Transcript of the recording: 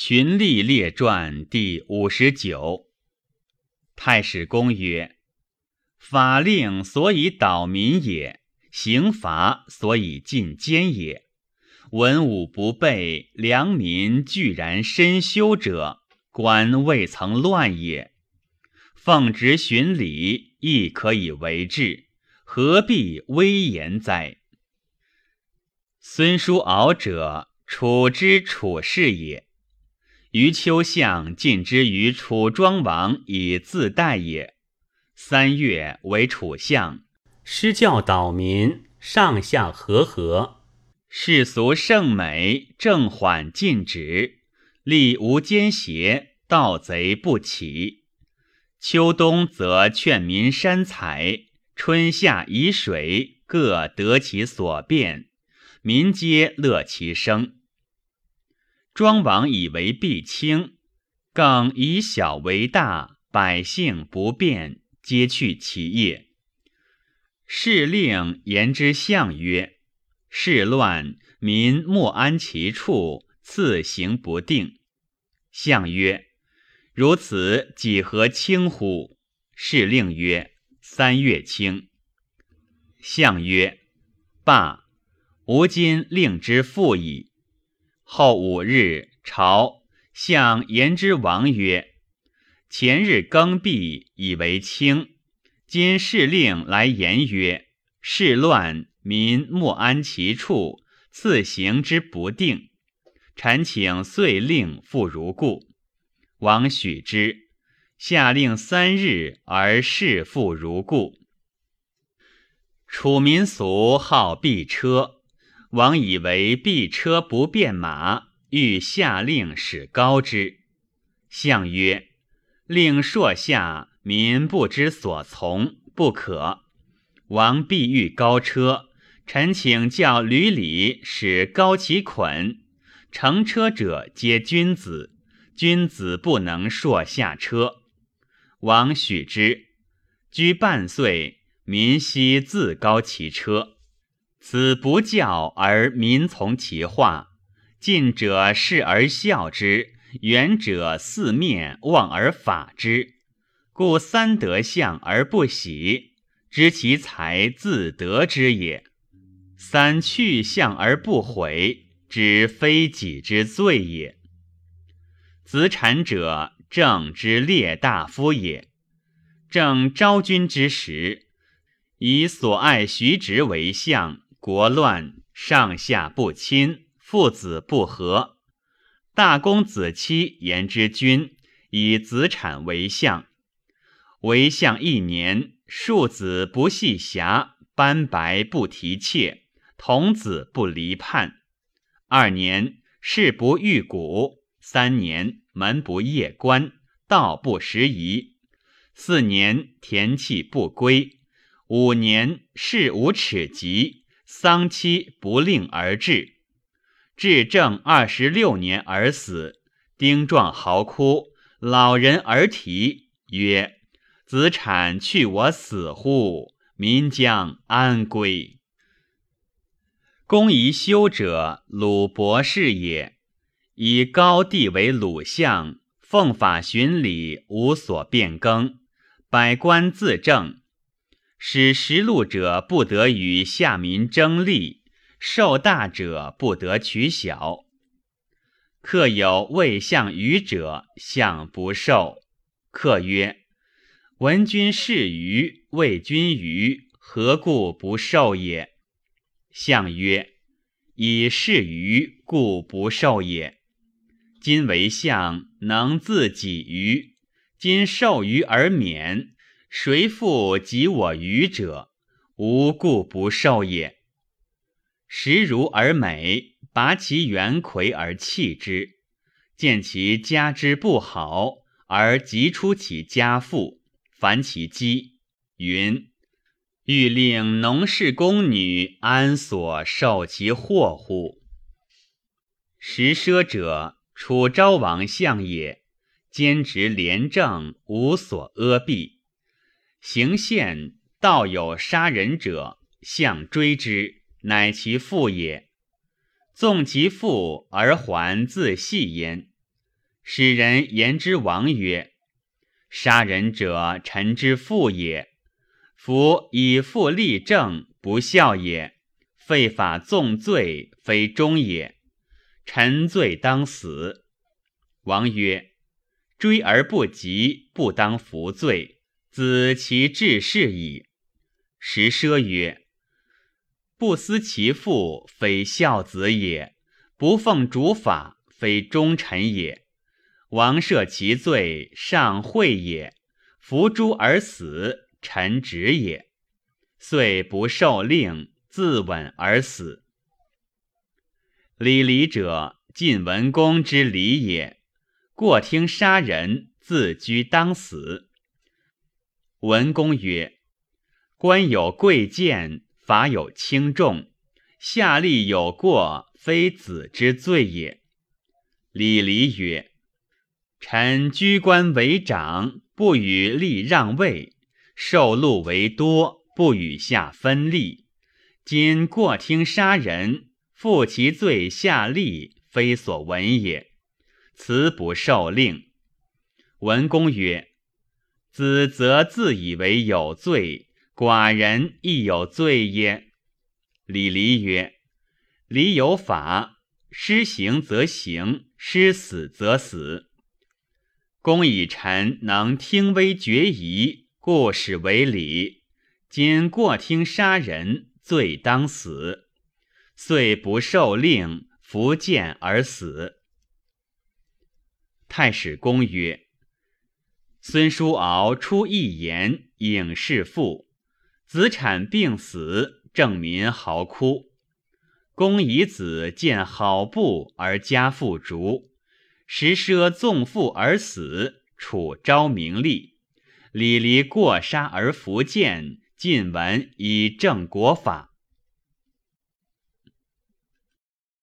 荀立列传第五十九。太史公曰：法令所以导民也，刑罚所以进奸也。文武不备，良民居然身修者，官未曾乱也。奉职循礼，亦可以为治，何必威严哉？孙叔敖者，楚之楚氏也。余秋相进之于楚庄王以自代也。三月为楚相，师教导民，上下和和，世俗圣美，正缓禁止，力无奸邪，盗贼不起。秋冬则劝民山财，春夏以水，各得其所变，民皆乐其生。庄王以为必轻，更以小为大，百姓不便，皆去其业。事令言之相曰：“事乱，民莫安其处，次行不定。”相曰：“如此几何轻乎？”事令曰：“三月轻。”相曰：“罢，吾今令之复矣。”后五日，朝向言之王曰：“前日更毕，以为轻。今事令来言曰：事乱，民莫安其处，赐行之不定。臣请遂令复如故。”王许之，下令三日，而事复如故。楚民俗好避车。王以为避车不便马，欲下令使高之。相曰：“令朔下，民不知所从，不可。”王必欲高车，臣请教吕礼使高其捆。乘车者皆君子，君子不能朔下车。王许之。居半岁，民悉自高其车。此不教而民从其化，近者视而笑之，远者四面望而法之，故三德相而不喜，知其才自得之也；三去相而不悔，知非己之罪也。子产者，正之列大夫也。正昭君之时，以所爱徐直为相。国乱，上下不亲，父子不和。大公子期言之君，以子产为相。为相一年，庶子不系匣，斑白不提妾，童子不离叛。二年，事不遇谷；三年，门不夜关，道不拾遗；四年，田契不归；五年，事无耻疾。丧期不令而至，至正二十六年而死。丁壮嚎哭，老人而啼曰：“子产去我死乎？民将安归？”公宜修者，鲁博士也。以高帝为鲁相，奉法循礼，无所变更，百官自正。使食禄者不得与下民争利，受大者不得取小。客有未相愚者，相不受。客曰：“闻君是愚，谓君愚，何故不受也？”相曰：“以是愚，故不受也。今为相，能自己愚，今受愚而免。”谁复及我愚者？无故不受也。时如而美，拔其元魁而弃之；见其家之不好，而急出其家父，凡其姬。云：欲令农氏宫女安所受其祸乎？食奢者，楚昭王相也，兼职廉政，无所阿避。行宪道有杀人者，相追之，乃其父也。纵其父而还自系焉。使人言之王曰：“杀人者，臣之父也。夫以父立政，不孝也；废法纵罪，非忠也。臣罪当死。”王曰：“追而不及，不当服罪。子其志是矣。”时奢曰：“不思其父，非孝子也；不奉主法，非忠臣也。”王赦其罪，上惠也；伏诛而死，臣职也。遂不受令，自刎而死。礼离者，晋文公之礼也。过听杀人，自居当死。文公曰：“官有贵贱，法有轻重，下吏有过，非子之罪也。”李离曰。臣居官为长，不与吏让位；受禄为多，不与下分利。今过听杀人，负其罪下吏，非所闻也。此不受令。文公曰：“子则自以为有罪，寡人亦有罪耶？”李黎曰：“礼有法，施行则行，施死则死。”公以臣能听危决疑，故使为礼。今过听杀人，罪当死，遂不受令，伏剑而死。太史公曰：孙叔敖出一言，影视父，子产病死，郑民嚎哭。公以子见好布而加父逐。时奢纵父而死，楚昭名利；李离过杀而伏剑，晋文以正国法。